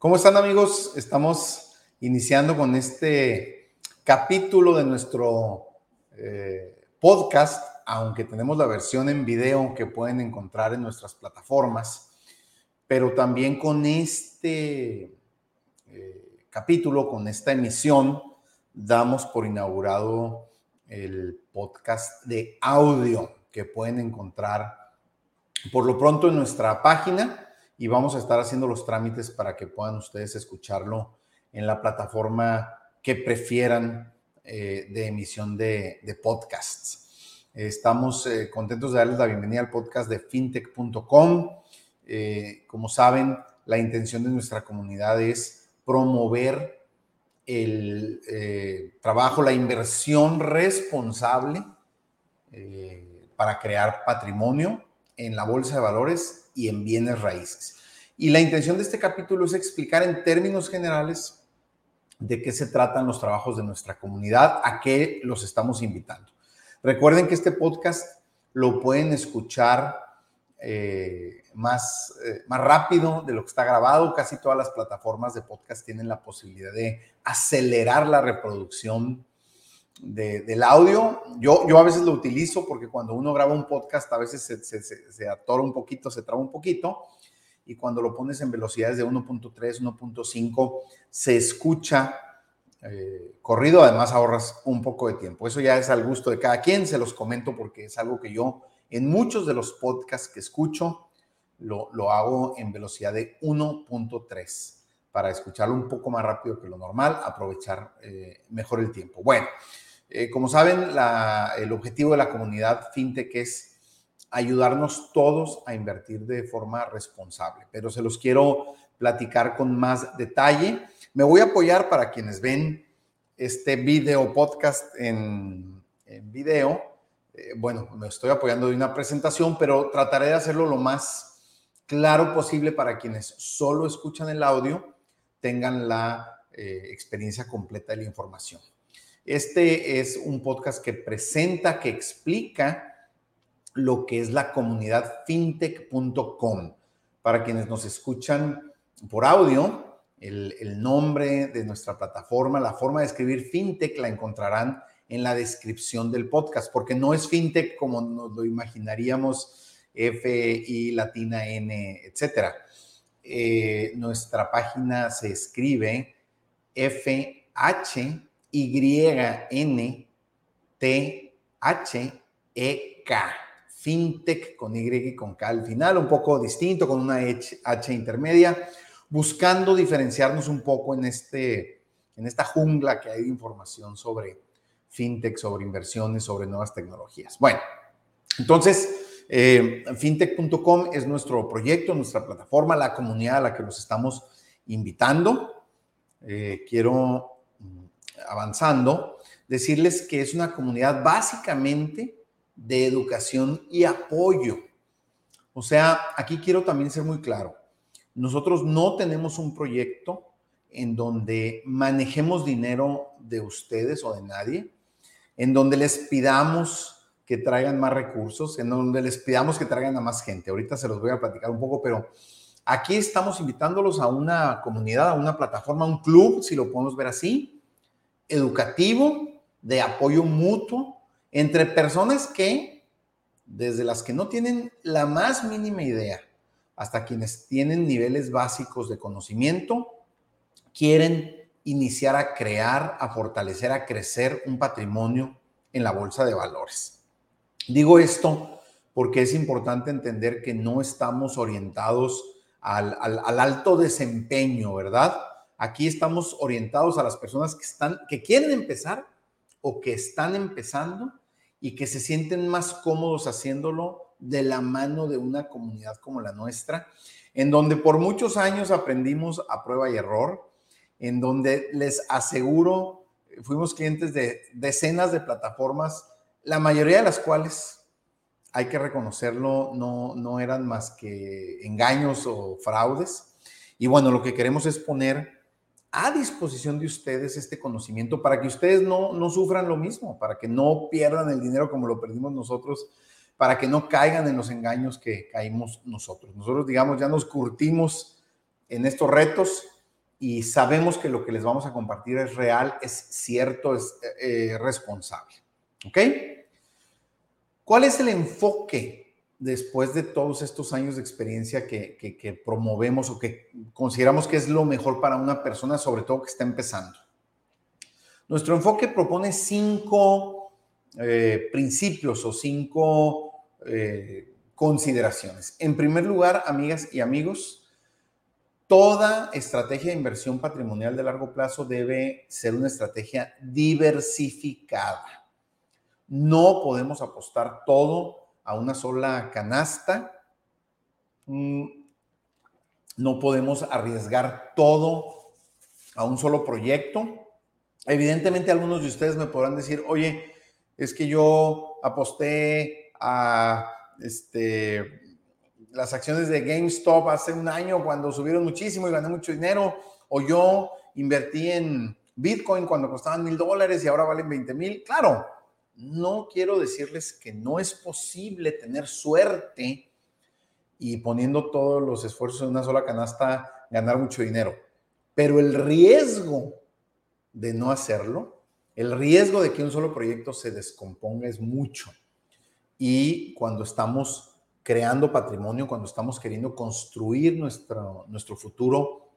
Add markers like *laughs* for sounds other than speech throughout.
¿Cómo están amigos? Estamos iniciando con este capítulo de nuestro eh, podcast, aunque tenemos la versión en video que pueden encontrar en nuestras plataformas, pero también con este eh, capítulo, con esta emisión, damos por inaugurado el podcast de audio que pueden encontrar por lo pronto en nuestra página y vamos a estar haciendo los trámites para que puedan ustedes escucharlo en la plataforma que prefieran eh, de emisión de, podcasts. estamos eh, contentos de darles la bienvenida al podcast de fintech.com. Eh, como saben, la intención de nuestra comunidad es promover el trabajo, la inversión responsable para crear patrimonio en la bolsa de valores y en bienes raíces. Y la intención de este capítulo es explicar en términos generales de qué se tratan los trabajos de nuestra comunidad, a qué los estamos invitando. Recuerden que este podcast lo pueden escuchar eh, más, eh, más rápido de lo que está grabado. Casi todas las plataformas de podcast tienen la posibilidad de acelerar la reproducción del audio. Yo, yo a veces lo utilizo porque cuando uno graba un podcast a veces se, se, atora un poquito, se traba un poquito y cuando lo pones en velocidades de 1.3, 1.5 se escucha eh, corrido, además ahorras un poco de tiempo. Eso ya es al gusto de cada quien, se los comento porque es algo que yo en muchos de los podcasts que escucho lo, lo hago en velocidad de 1.3 para escucharlo un poco más rápido que lo normal, aprovechar eh, mejor el tiempo. Bueno, eh, como saben, el objetivo de la comunidad FinTech es ayudarnos todos a invertir de forma responsable, pero se los quiero platicar con más detalle. Me voy a apoyar para quienes ven este video podcast en, video. Eh, bueno, me estoy apoyando de una presentación, pero trataré de hacerlo lo más claro posible para quienes solo escuchan el audio, tengan la eh, experiencia completa de la información. Este es un podcast que presenta, que explica lo que es la comunidad fintech.com. Para quienes nos escuchan por audio, el, nombre de nuestra plataforma, la forma de escribir fintech la encontrarán en la descripción del podcast, porque no es fintech como nos lo imaginaríamos, F, I, latina, N, etcétera. Eh, nuestra página se escribe F, H, y-N-T-H-E-K. FinTech con Y y con K al final, un poco distinto, con una H, intermedia, buscando diferenciarnos un poco en, este, en esta jungla que hay de información sobre FinTech, sobre inversiones, sobre nuevas tecnologías. Bueno, entonces, eh, fintech.com es nuestro proyecto, nuestra plataforma, la comunidad a la que los estamos invitando. Eh, quiero avanzando, decirles que es una comunidad básicamente de educación y apoyo. O sea, aquí quiero también ser muy claro. Nosotros no tenemos un proyecto en donde manejemos dinero de ustedes o de nadie, en donde les pidamos que traigan más recursos, en donde les pidamos que traigan a más gente. Ahorita se los voy a platicar un poco, pero aquí estamos invitándolos a una comunidad, a una plataforma, a un club, si lo podemos ver así, educativo, de apoyo mutuo entre personas que, desde las que no tienen la más mínima idea, hasta quienes tienen niveles básicos de conocimiento, quieren iniciar a crear, a fortalecer, a crecer un patrimonio en la bolsa de valores. Digo esto porque es importante entender que no estamos orientados al, al alto desempeño, ¿verdad? Aquí estamos orientados a las personas que están, que quieren empezar o que están empezando y que se sienten más cómodos haciéndolo de la mano de una comunidad como la nuestra, en donde por muchos años aprendimos a prueba y error, en donde les aseguro, fuimos clientes de decenas de plataformas, la mayoría de las cuales, hay que reconocerlo, no, no eran más que engaños o fraudes. Y bueno, lo que queremos es poner a disposición de ustedes este conocimiento para que ustedes no, no sufran lo mismo, para que no pierdan el dinero como lo perdimos nosotros, para que no caigan en los engaños que caímos nosotros. Nosotros, digamos, ya nos curtimos en estos retos y sabemos que lo que les vamos a compartir es real, es cierto, es eh, responsable. ¿Ok? ¿Cuál es el enfoque después de todos estos años de experiencia que, promovemos o que consideramos que es lo mejor para una persona, sobre todo que está empezando? Nuestro enfoque propone cinco eh, principios o cinco eh, consideraciones. En primer lugar, amigas y amigos, toda estrategia de inversión patrimonial de largo plazo debe ser una estrategia diversificada. No podemos apostar todo a una sola canasta. Mm, no podemos arriesgar todo a un solo proyecto. Evidentemente algunos de ustedes me podrán decir, oye, es que yo aposté a este, las acciones de GameStop hace un año cuando subieron muchísimo y gané mucho dinero, o yo invertí en Bitcoin cuando costaban mil dólares y ahora valen 20 mil. Claro, no quiero decirles que no es posible tener suerte y poniendo todos los esfuerzos en una sola canasta ganar mucho dinero, pero el riesgo de no hacerlo, el riesgo de que un solo proyecto se descomponga es mucho. Y cuando estamos creando patrimonio, cuando estamos queriendo construir nuestro, nuestro futuro,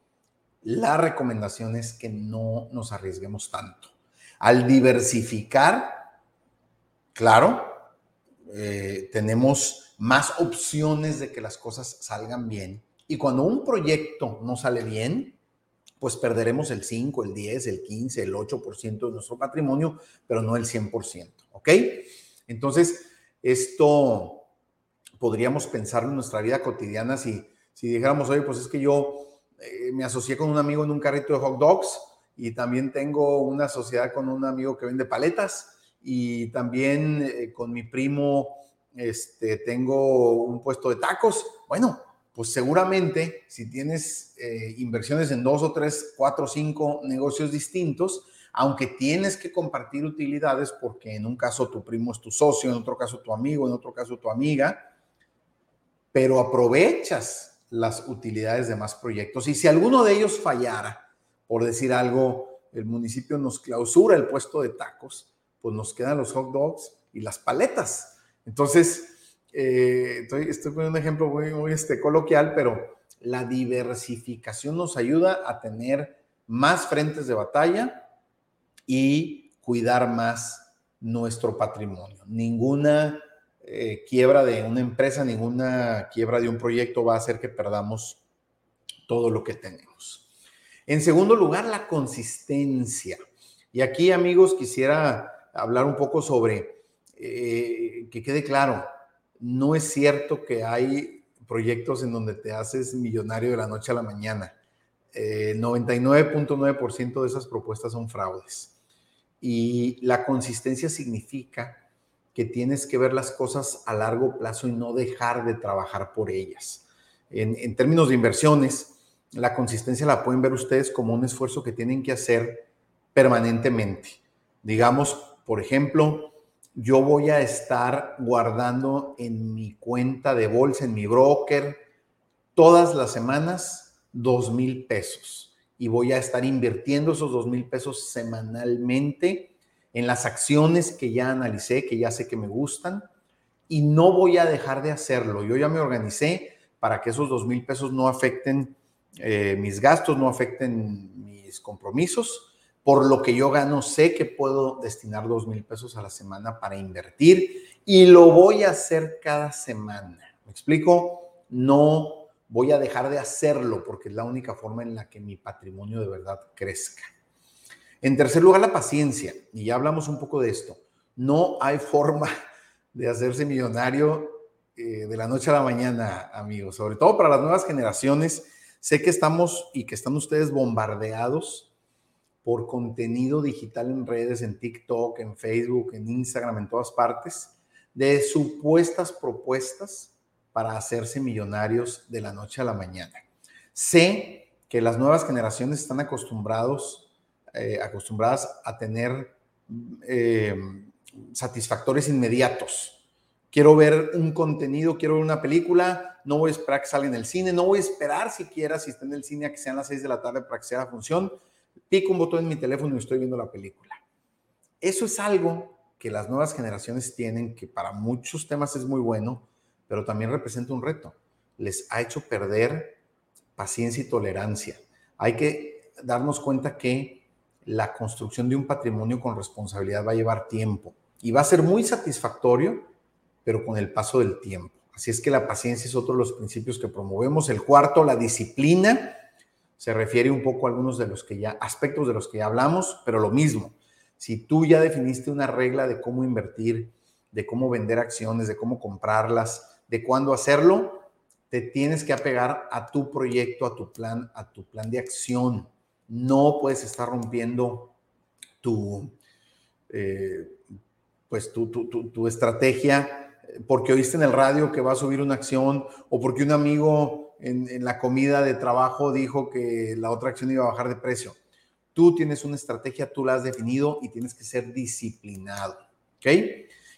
la recomendación es que no nos arriesguemos tanto. Al diversificar, claro, eh, tenemos más opciones de que las cosas salgan bien. Y cuando un proyecto no sale bien, pues perderemos el 5, el 10, el 15, el 8% de nuestro patrimonio, pero no el 100%. ¿Ok? Entonces, esto podríamos pensarlo en nuestra vida cotidiana si, si dijéramos, oye, pues es que yo eh, me asocié con un amigo en un carrito de hot dogs y también tengo una sociedad con un amigo que vende paletas y también eh, con mi primo este, tengo un puesto de tacos. Bueno, pues seguramente si tienes eh, inversiones en dos o tres, cuatro o cinco negocios distintos, aunque tienes que compartir utilidades porque en un caso tu primo es tu socio, en otro caso tu amigo, en otro caso tu amiga, pero aprovechas las utilidades de más proyectos. Y si alguno de ellos fallara, por decir algo, el municipio nos clausura el puesto de tacos, pues nos quedan los hot dogs y las paletas. Entonces, eh, estoy, estoy, poniendo un ejemplo muy, este, coloquial, pero la diversificación nos ayuda a tener más frentes de batalla y cuidar más nuestro patrimonio. Ninguna eh, quiebra de una empresa, ninguna quiebra de un proyecto va a hacer que perdamos todo lo que tenemos. En segundo lugar, la consistencia. Y aquí, amigos, quisiera hablar un poco sobre, eh, que quede claro, no es cierto que hay proyectos en donde te haces millonario de la noche a la mañana. 99.9% eh, de esas propuestas son fraudes. Y la consistencia significa que tienes que ver las cosas a largo plazo y no dejar de trabajar por ellas. En, en términos de inversiones, la consistencia la pueden ver ustedes como un esfuerzo que tienen que hacer permanentemente. Digamos, por ejemplo, yo voy a estar guardando en mi cuenta de bolsa, en mi broker, todas las semanas dos mil pesos y voy a estar invirtiendo esos dos mil pesos semanalmente en las acciones que ya analicé, que ya sé que me gustan y no voy a dejar de hacerlo. Yo ya me organicé para que esos dos mil pesos no afecten eh, mis gastos, no afecten mis compromisos por lo que yo gano, sé que puedo destinar dos mil pesos a la semana para invertir y lo voy a hacer cada semana. ¿Me explico? No voy a dejar de hacerlo porque es la única forma en la que mi patrimonio de verdad crezca. En tercer lugar, la paciencia. Y ya hablamos un poco de esto. No hay forma de hacerse millonario eh, de la noche a la mañana, amigos. Sobre todo para las nuevas generaciones. Sé que estamos y que están ustedes bombardeados por contenido digital en redes, en TikTok, en Facebook, en Instagram, en todas partes, de supuestas propuestas para hacerse millonarios de la noche a la mañana. Sé que las nuevas generaciones están acostumbrados, eh, acostumbradas a tener eh, satisfactores inmediatos. Quiero ver un contenido, quiero ver una película, no voy a esperar que salga en el cine, no voy a esperar siquiera si está en el cine a que sean las 6 de la tarde para que sea la función, pico un botón en mi teléfono y estoy viendo la película. Eso es algo que las nuevas generaciones tienen, que para muchos temas es muy bueno, pero también representa un reto. Les ha hecho perder paciencia y tolerancia. Hay que darnos cuenta que la construcción de un patrimonio con responsabilidad va a llevar tiempo y va a ser muy satisfactorio, pero con el paso del tiempo. Así es que la paciencia es otro de los principios que promovemos. El cuarto, la disciplina, se refiere un poco a algunos de los que ya, aspectos de los que ya hablamos, pero lo mismo. Si tú ya definiste una regla de cómo invertir, de cómo vender acciones, de cómo comprarlas, de cuándo hacerlo, te tienes que apegar a tu proyecto, a tu plan, a tu plan de acción. No puedes estar rompiendo tu, eh, pues tu, tu, tu, estrategia porque oíste en el radio que va a subir una acción o porque un amigo en, la comida de trabajo dijo que la otra acción iba a bajar de precio. Tú tienes una estrategia, tú la has definido y tienes que ser disciplinado. ¿Ok?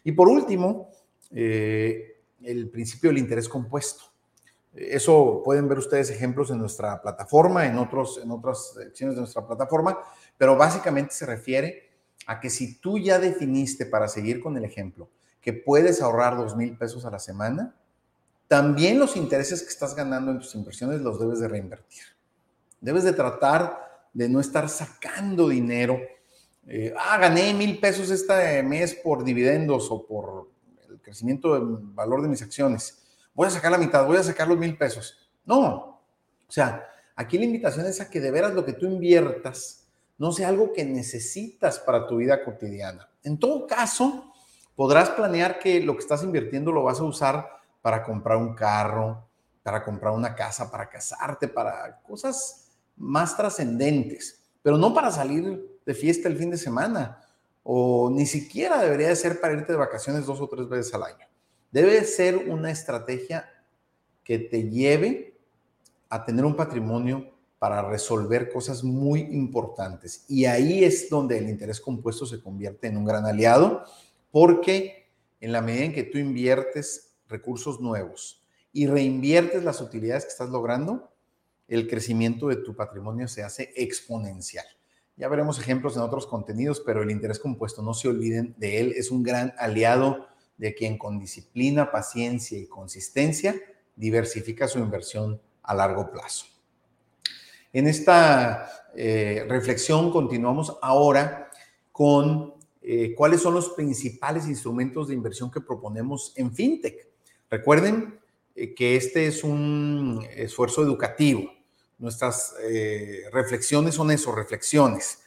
Y por último, eh, el principio del interés compuesto. Eso pueden ver ustedes ejemplos en nuestra plataforma, en, otros, en otras secciones de nuestra plataforma, pero básicamente se refiere a que si tú ya definiste, para seguir con el ejemplo, que puedes ahorrar dos mil pesos a la semana, también los intereses que estás ganando en tus inversiones los debes de reinvertir. Debes de tratar de no estar sacando dinero. Eh, ah, gané mil pesos este mes por dividendos o por el crecimiento del valor de mis acciones voy a sacar la mitad, voy a sacar los mil pesos. No, o sea, aquí la invitación es a que de veras lo que tú inviertas no sea algo que necesitas para tu vida cotidiana. En todo caso, podrás planear que lo que estás invirtiendo lo vas a usar para comprar un carro, para comprar una casa, para casarte, para cosas más trascendentes, pero no para salir de fiesta el fin de semana o ni siquiera debería de ser para irte de vacaciones dos o tres veces al año. Debe ser una estrategia que te lleve a tener un patrimonio para resolver cosas muy importantes. Y ahí es donde el interés compuesto se convierte en un gran aliado, porque en la medida en que tú inviertes recursos nuevos y reinviertes las utilidades que estás logrando, el crecimiento de tu patrimonio se hace exponencial. Ya veremos ejemplos en otros contenidos, pero el interés compuesto, no se olviden de él, es un gran aliado de quien con disciplina, paciencia y consistencia diversifica su inversión a largo plazo. En esta eh, reflexión continuamos ahora con eh, cuáles son los principales instrumentos de inversión que proponemos en FinTech. Recuerden eh, que este es un esfuerzo educativo. Nuestras reflexiones son eso, reflexiones.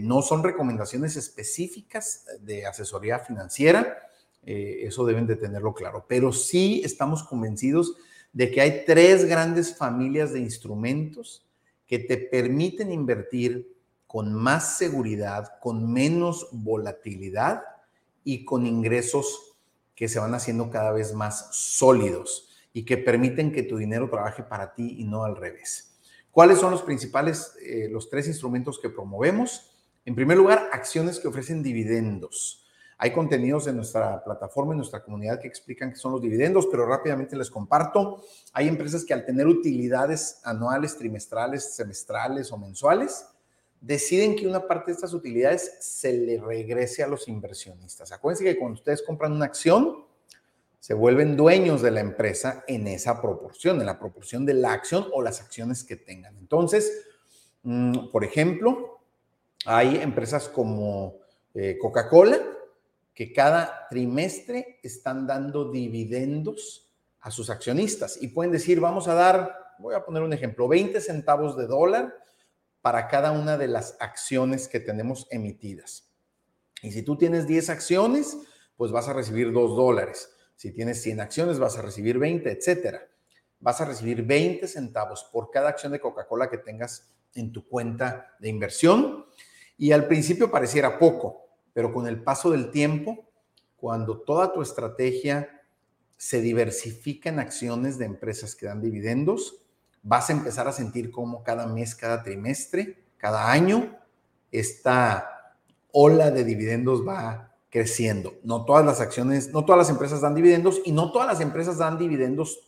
no son recomendaciones específicas de asesoría financiera, eh, eso deben de tenerlo claro. Pero sí estamos convencidos de que hay tres grandes familias de instrumentos que te permiten invertir con más seguridad, con menos volatilidad y con ingresos que se van haciendo cada vez más sólidos y que permiten que tu dinero trabaje para ti y no al revés. ¿Cuáles son los principales, eh, los tres instrumentos que promovemos? En primer lugar, acciones que ofrecen dividendos. Hay contenidos en nuestra plataforma, en nuestra comunidad que explican qué son los dividendos, pero rápidamente les comparto. Hay empresas que al tener utilidades anuales, trimestrales, semestrales o mensuales, deciden que una parte de estas utilidades se le regrese a los inversionistas. Acuérdense que cuando ustedes compran una acción, se vuelven dueños de la empresa en esa proporción, en la proporción de la acción o las acciones que tengan. Entonces, mm, por ejemplo, hay empresas como eh, Coca-Cola que cada trimestre están dando dividendos a sus accionistas y pueden decir, vamos a dar, voy a poner un ejemplo, 20 centavos de dólar para cada una de las acciones que tenemos emitidas. Y si tú tienes 10 acciones, pues vas a recibir 2 dólares. Si tienes 100 acciones, vas a recibir 20, etcétera. Vas a recibir 20 centavos por cada acción de Coca-Cola que tengas en tu cuenta de inversión. Y al principio pareciera poco, pero con el paso del tiempo, cuando toda tu estrategia se diversifica en acciones de empresas que dan dividendos, vas a empezar a sentir cómo cada mes, cada trimestre, cada año, esta ola de dividendos va creciendo. No todas las acciones, no todas las empresas dan dividendos y no todas las empresas dan dividendos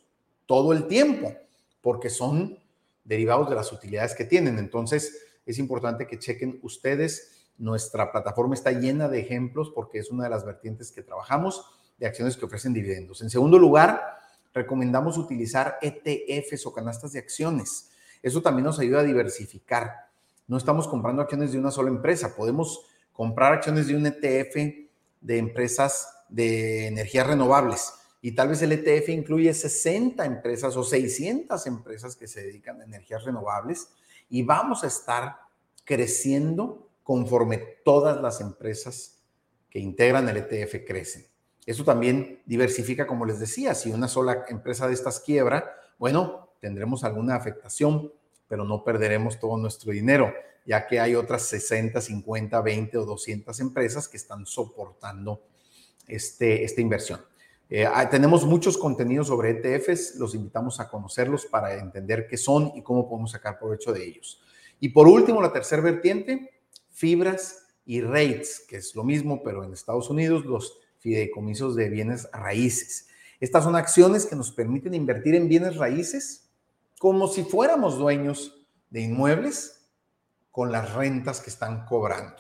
todo el tiempo, porque son derivados de las utilidades que tienen. Entonces, es importante que chequen ustedes. Nuestra plataforma está llena de ejemplos porque es una de las vertientes que trabajamos de acciones que ofrecen dividendos. En segundo lugar, recomendamos utilizar ETFs o canastas de acciones. Eso también nos ayuda a diversificar. No estamos comprando acciones de una sola empresa, podemos comprar acciones de un ETF de empresas de energías renovables y tal vez el ETF incluye 60 empresas o 600 empresas que se dedican a energías renovables y vamos a estar creciendo conforme todas las empresas que integran el ETF crecen. Eso también diversifica, como les decía, si una sola empresa de estas quiebra, bueno, tendremos alguna afectación, pero no perderemos todo nuestro dinero, ya que hay otras 60, 50, 20 o 200 empresas que están soportando este, esta inversión. Eh, tenemos muchos contenidos sobre ETFs, los invitamos a conocerlos para entender qué son y cómo podemos sacar provecho de ellos. Y por último, la tercera vertiente, fibras y rates, que es lo mismo, pero en Estados Unidos, los fideicomisos de bienes raíces. Estas son acciones que nos permiten invertir en bienes raíces como si fuéramos dueños de inmuebles con las rentas que están cobrando.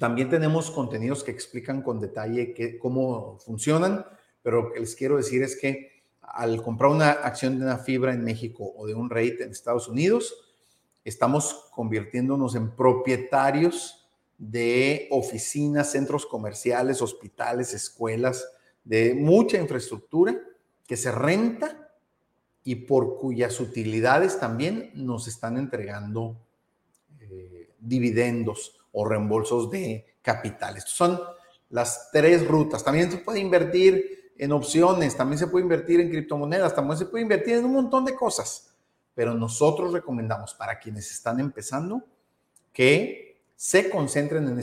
También tenemos contenidos que explican con detalle cómo funcionan, pero lo que les quiero decir es que al comprar una acción de una fibra en México o de un rate en Estados Unidos, estamos convirtiéndonos en propietarios de oficinas, centros comerciales, hospitales, escuelas, de mucha infraestructura que se renta y por cuyas utilidades también nos están entregando eh, dividendos o reembolsos de capitales. son las tres rutas. También se puede invertir en opciones, también se puede invertir en criptomonedas, también se puede invertir en un montón de cosas. Pero nosotros recomendamos para quienes están empezando que se concentren en,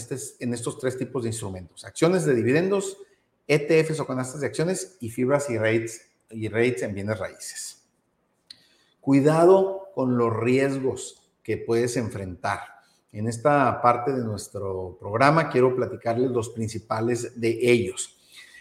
estos tres tipos de instrumentos, acciones de dividendos, ETFs o canastas de acciones y fibras y rates, y rates en bienes raíces. Cuidado con los riesgos que puedes enfrentar. En esta parte de nuestro programa quiero platicarles los principales de ellos.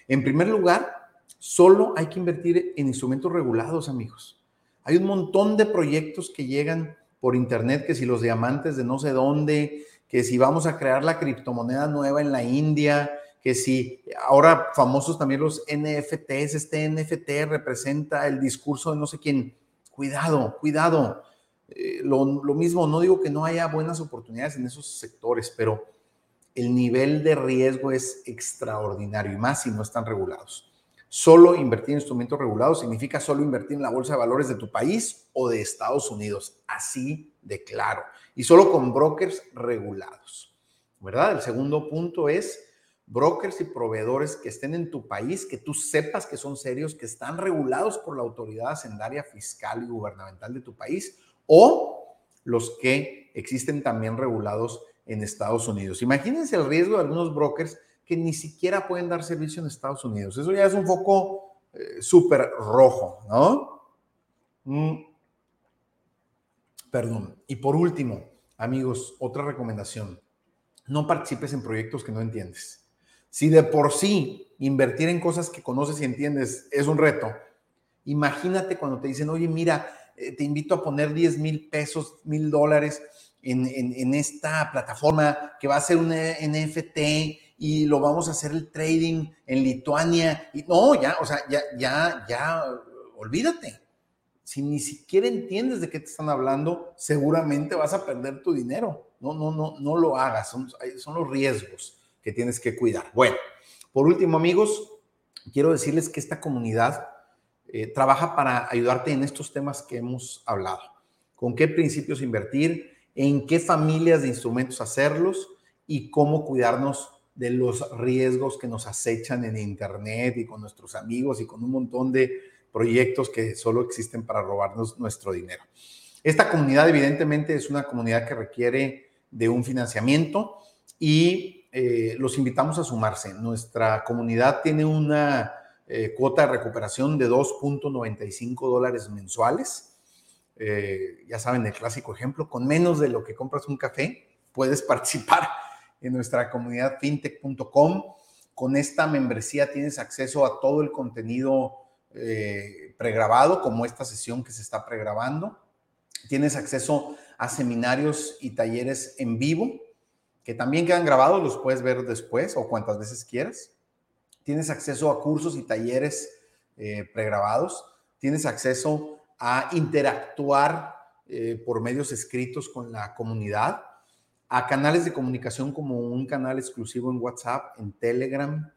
En primer lugar, solo hay que invertir en instrumentos regulados, amigos. Hay un montón de proyectos que llegan por internet, que si los diamantes de no sé dónde, que si vamos a crear la criptomoneda nueva en la India, que si ahora famosos también los NFTs, este NFT representa el discurso de no sé quién. Cuidado, cuidado. Eh, lo, lo, mismo, no digo que no haya buenas oportunidades en esos sectores, pero el nivel de riesgo es extraordinario y más si no están regulados. Solo invertir en instrumentos regulados significa solo invertir en la bolsa de valores de tu país o de Estados Unidos. Así de claro y solo con brokers regulados, ¿verdad? El segundo punto es brokers y proveedores que estén en tu país, que tú sepas que son serios, que están regulados por la autoridad hacendaria fiscal y gubernamental de tu país, o los que existen también regulados en Estados Unidos. Imagínense el riesgo de algunos brokers que ni siquiera pueden dar servicio en Estados Unidos. Eso ya es un foco eh, súper rojo, ¿no? Mm. Perdón. Y por último, amigos, otra recomendación. No participes en proyectos que no entiendes. Si de por sí invertir en cosas que conoces y entiendes es un reto, imagínate cuando te dicen, oye, mira, eh, te invito a poner 10 mil pesos, mil dólares en, en, esta plataforma que va a ser un NFT y lo vamos a hacer el trading en Lituania. Y no, ya, o sea, ya, ya, ya, olvídate si ni siquiera entiendes de qué te están hablando, seguramente vas a perder tu dinero. No, no, no, no lo hagas. Son, son los riesgos que tienes que cuidar. Bueno, por último, amigos, quiero decirles que esta comunidad eh, trabaja para ayudarte en estos temas que hemos hablado. Con qué principios invertir, en qué familias de instrumentos hacerlos y cómo cuidarnos de los riesgos que nos acechan en Internet y con nuestros amigos y con un montón de proyectos que solo existen para robarnos nuestro dinero. Esta comunidad evidentemente es una comunidad que requiere de un financiamiento y eh, los invitamos a sumarse. Nuestra comunidad tiene una eh, cuota de recuperación de 2.95 dólares mensuales. Eh, ya saben, el clásico ejemplo, con menos de lo que compras un café, puedes *laughs* participar en nuestra comunidad fintech.com. Con esta membresía tienes acceso a todo el contenido eh, pregrabado, como esta sesión que se está pregrabando. Tienes acceso a seminarios y talleres en vivo, que también quedan grabados, los puedes ver después o cuantas veces quieras. Tienes acceso a cursos y talleres eh, pregrabados. Tienes acceso a interactuar eh, por medios escritos con la comunidad, a canales de comunicación como un canal exclusivo en WhatsApp, en Telegram,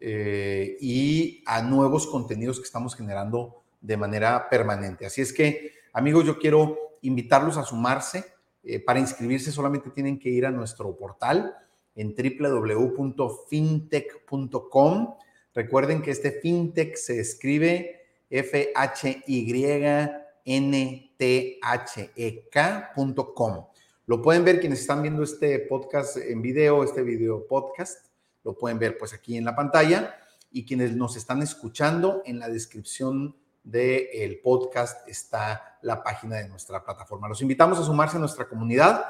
eh, y a nuevos contenidos que estamos generando de manera permanente. Así es que, amigos, yo quiero invitarlos a sumarse. Eh, para inscribirse solamente tienen que ir a nuestro portal en www.fintech.com. Recuerden que este fintech se escribe F-H-Y-N-T-H-E-K.com. Lo pueden ver quienes están viendo este podcast en video, este video podcast lo pueden ver pues aquí en la pantalla y quienes nos están escuchando en la descripción del podcast está la página de nuestra plataforma. Los invitamos a sumarse a nuestra comunidad,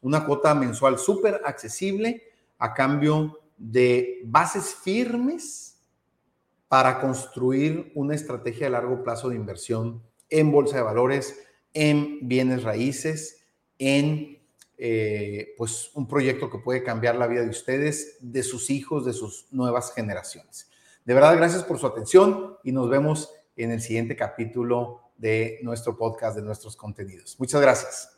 una cuota mensual súper accesible a cambio de bases firmes para construir una estrategia de largo plazo de inversión en bolsa de valores, en bienes raíces, en eh, pues un proyecto que puede cambiar la vida de ustedes, de sus hijos, de sus nuevas generaciones. De verdad, gracias por su atención y nos vemos en el siguiente capítulo de nuestro podcast, de nuestros contenidos. Muchas gracias.